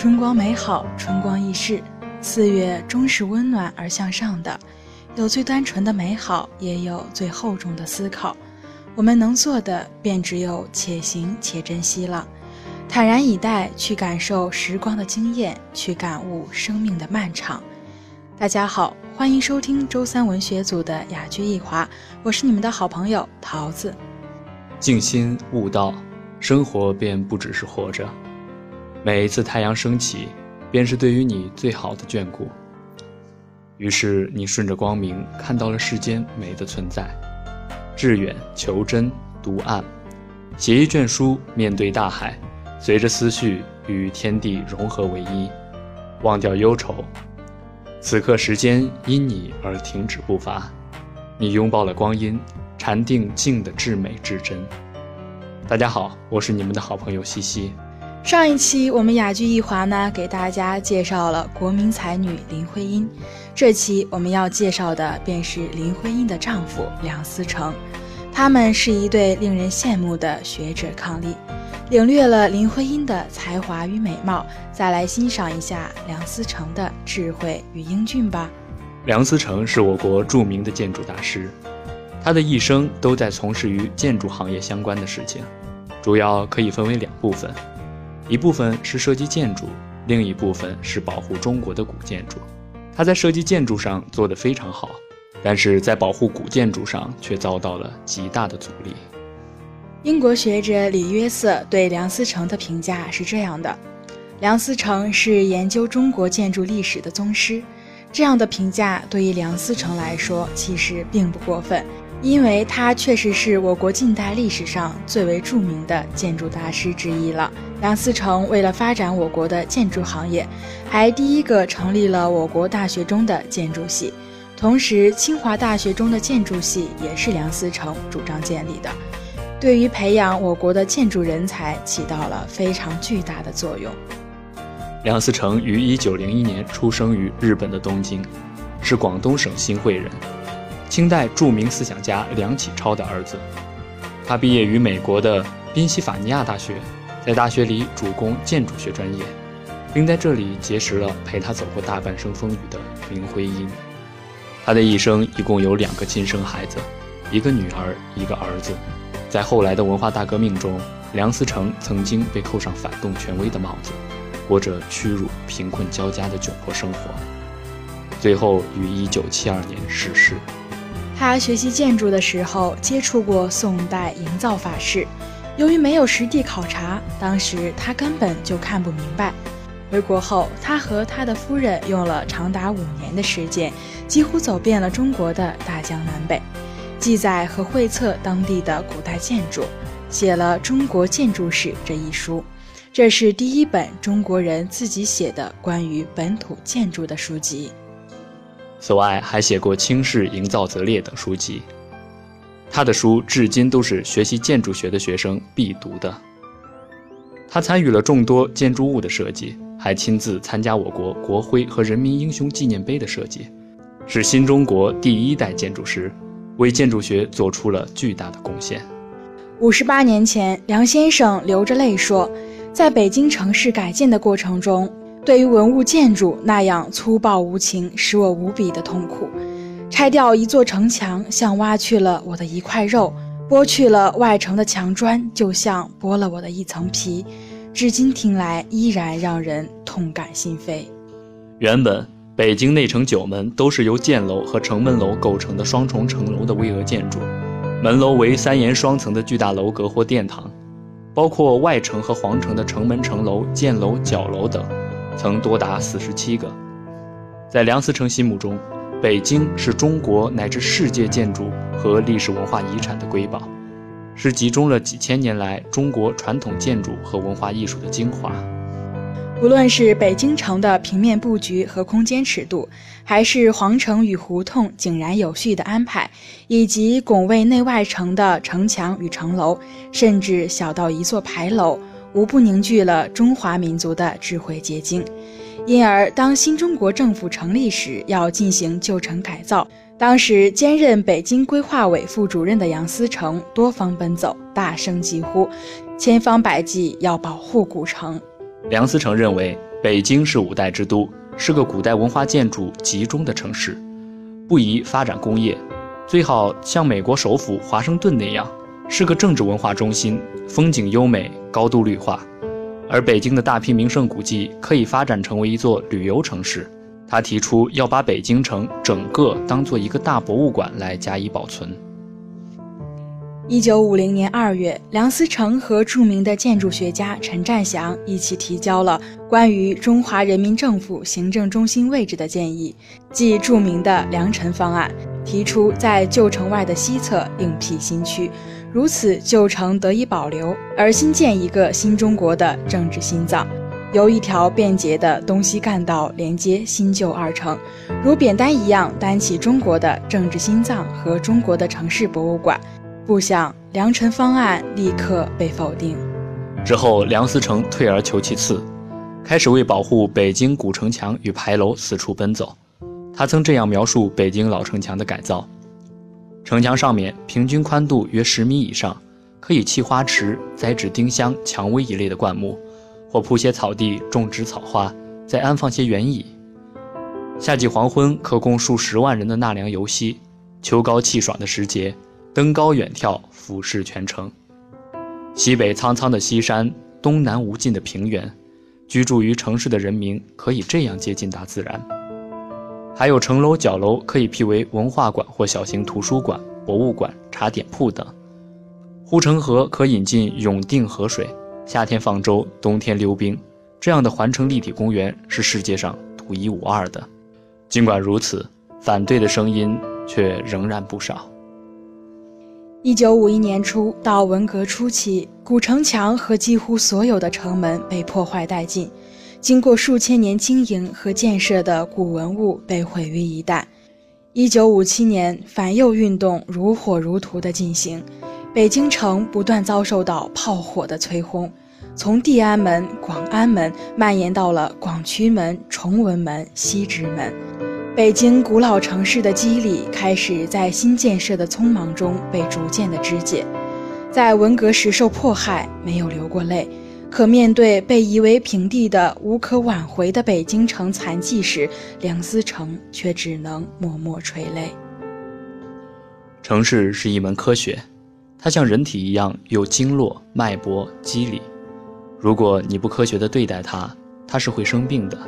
春光美好，春光易逝。四月终是温暖而向上的，有最单纯的美好，也有最厚重的思考。我们能做的，便只有且行且珍惜了，坦然以待，去感受时光的惊艳，去感悟生命的漫长。大家好，欢迎收听周三文学组的雅居一华，我是你们的好朋友桃子。静心悟道，生活便不只是活着。每一次太阳升起，便是对于你最好的眷顾。于是你顺着光明，看到了世间美的存在。致远求真，读暗，写一卷书，面对大海，随着思绪与天地融合为一，忘掉忧愁。此刻时间因你而停止步伐，你拥抱了光阴，禅定静的至美至真。大家好，我是你们的好朋友西西。上一期我们雅居一华呢，给大家介绍了国民才女林徽因。这期我们要介绍的便是林徽因的丈夫梁思成，他们是一对令人羡慕的学者伉俪。领略了林徽因的才华与美貌，再来欣赏一下梁思成的智慧与英俊吧。梁思成是我国著名的建筑大师，他的一生都在从事与建筑行业相关的事情，主要可以分为两部分，一部分是设计建筑，另一部分是保护中国的古建筑。他在设计建筑上做得非常好，但是在保护古建筑上却遭到了极大的阻力。英国学者李约瑟对梁思成的评价是这样的：梁思成是研究中国建筑历史的宗师。这样的评价对于梁思成来说其实并不过分，因为他确实是我国近代历史上最为著名的建筑大师之一了。梁思成为了发展我国的建筑行业，还第一个成立了我国大学中的建筑系，同时清华大学中的建筑系也是梁思成主张建立的。对于培养我国的建筑人才起到了非常巨大的作用。梁思成于一九零一年出生于日本的东京，是广东省新会人，清代著名思想家梁启超的儿子。他毕业于美国的宾夕法尼亚大学，在大学里主攻建筑学专业，并在这里结识了陪他走过大半生风雨的林徽因。他的一生一共有两个亲生孩子，一个女儿，一个儿子。在后来的文化大革命中，梁思成曾经被扣上反动权威的帽子，过着屈辱、贫困交加的窘迫生活，最后于1972年逝世。他学习建筑的时候接触过宋代营造法式，由于没有实地考察，当时他根本就看不明白。回国后，他和他的夫人用了长达五年的时间，几乎走遍了中国的大江南北。记载和绘测当地的古代建筑，写了《中国建筑史》这一书，这是第一本中国人自己写的关于本土建筑的书籍。此外，还写过《清室营造则列》等书籍。他的书至今都是学习建筑学的学生必读的。他参与了众多建筑物的设计，还亲自参加我国国徽和人民英雄纪念碑的设计，是新中国第一代建筑师。为建筑学做出了巨大的贡献。五十八年前，梁先生流着泪说：“在北京城市改建的过程中，对于文物建筑那样粗暴无情，使我无比的痛苦。拆掉一座城墙，像挖去了我的一块肉；剥去了外城的墙砖，就像剥了我的一层皮。至今听来，依然让人痛感心扉。”原本。北京内城九门都是由箭楼和城门楼构成的双重城楼的巍峨建筑，门楼为三檐双层的巨大楼阁或殿堂，包括外城和皇城的城门、城楼、箭楼、角楼等，曾多达四十七个。在梁思成心目中，北京是中国乃至世界建筑和历史文化遗产的瑰宝，是集中了几千年来中国传统建筑和文化艺术的精华。无论是北京城的平面布局和空间尺度，还是皇城与胡同井然有序的安排，以及拱卫内外城的城墙与城楼，甚至小到一座牌楼，无不凝聚了中华民族的智慧结晶。因而，当新中国政府成立时，要进行旧城改造，当时兼任北京规划委副主任的杨思成多方奔走，大声疾呼，千方百计要保护古城。梁思成认为，北京是五代之都，是个古代文化建筑集中的城市，不宜发展工业，最好像美国首府华盛顿那样，是个政治文化中心，风景优美，高度绿化。而北京的大批名胜古迹可以发展成为一座旅游城市。他提出要把北京城整个当做一个大博物馆来加以保存。一九五零年二月，梁思成和著名的建筑学家陈占祥一起提交了关于中华人民政府行政中心位置的建议，即著名的良辰方案，提出在旧城外的西侧另辟新区，如此旧城得以保留，而新建一个新中国的政治心脏。由一条便捷的东西干道连接新旧二城，如扁担一样担起中国的政治心脏和中国的城市博物馆。不想良辰方案立刻被否定。之后，梁思成退而求其次，开始为保护北京古城墙与牌楼四处奔走。他曾这样描述北京老城墙的改造：城墙上面平均宽度约十米以上，可以砌花池、栽植丁香、蔷薇一类的灌木。或铺些草地，种植草花，再安放些园椅。夏季黄昏可供数十万人的纳凉游息，秋高气爽的时节，登高远眺，俯视全城。西北苍苍的西山，东南无尽的平原，居住于城市的人民可以这样接近大自然。还有城楼、角楼可以辟为文化馆或小型图书馆、博物馆、茶点铺等。护城河可引进永定河水。夏天放舟，冬天溜冰，这样的环城立体公园是世界上独一无二的。尽管如此，反对的声音却仍然不少。一九五一年初到文革初期，古城墙和几乎所有的城门被破坏殆尽，经过数千年经营和建设的古文物被毁于一旦。一九五七年，反右运动如火如荼地进行，北京城不断遭受到炮火的摧轰。从地安门、广安门蔓延到了广渠门、崇文门、西直门，北京古老城市的肌理开始在新建设的匆忙中被逐渐的肢解。在文革时受迫害，没有流过泪，可面对被夷为平地的无可挽回的北京城残迹时，梁思成却只能默默垂泪。城市是一门科学，它像人体一样有经络、脉搏、肌理。如果你不科学地对待它，它是会生病的。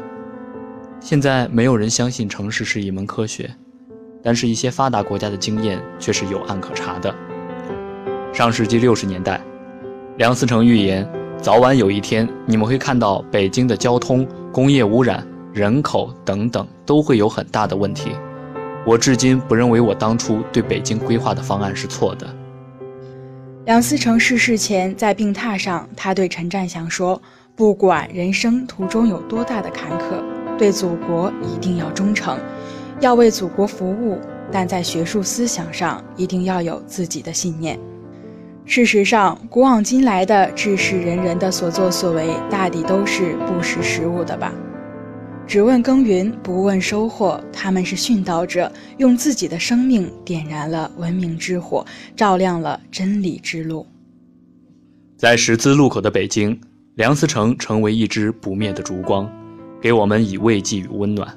现在没有人相信城市是一门科学，但是一些发达国家的经验却是有案可查的。上世纪六十年代，梁思成预言，早晚有一天你们会看到北京的交通、工业污染、人口等等都会有很大的问题。我至今不认为我当初对北京规划的方案是错的。梁思成逝世前，在病榻上，他对陈占祥说：“不管人生途中有多大的坎坷，对祖国一定要忠诚，要为祖国服务。但在学术思想上，一定要有自己的信念。”事实上，古往今来的治世仁人的所作所为，大抵都是不识时务的吧。只问耕耘，不问收获。他们是殉道者，用自己的生命点燃了文明之火，照亮了真理之路。在十字路口的北京，梁思成成为一支不灭的烛光，给我们以慰藉与温暖，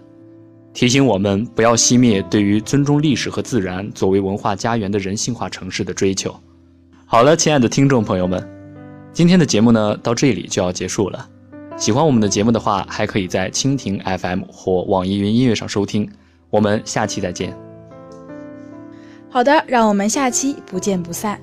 提醒我们不要熄灭对于尊重历史和自然作为文化家园的人性化城市的追求。好了，亲爱的听众朋友们，今天的节目呢，到这里就要结束了。喜欢我们的节目的话，还可以在蜻蜓 FM 或网易云音乐上收听。我们下期再见。好的，让我们下期不见不散。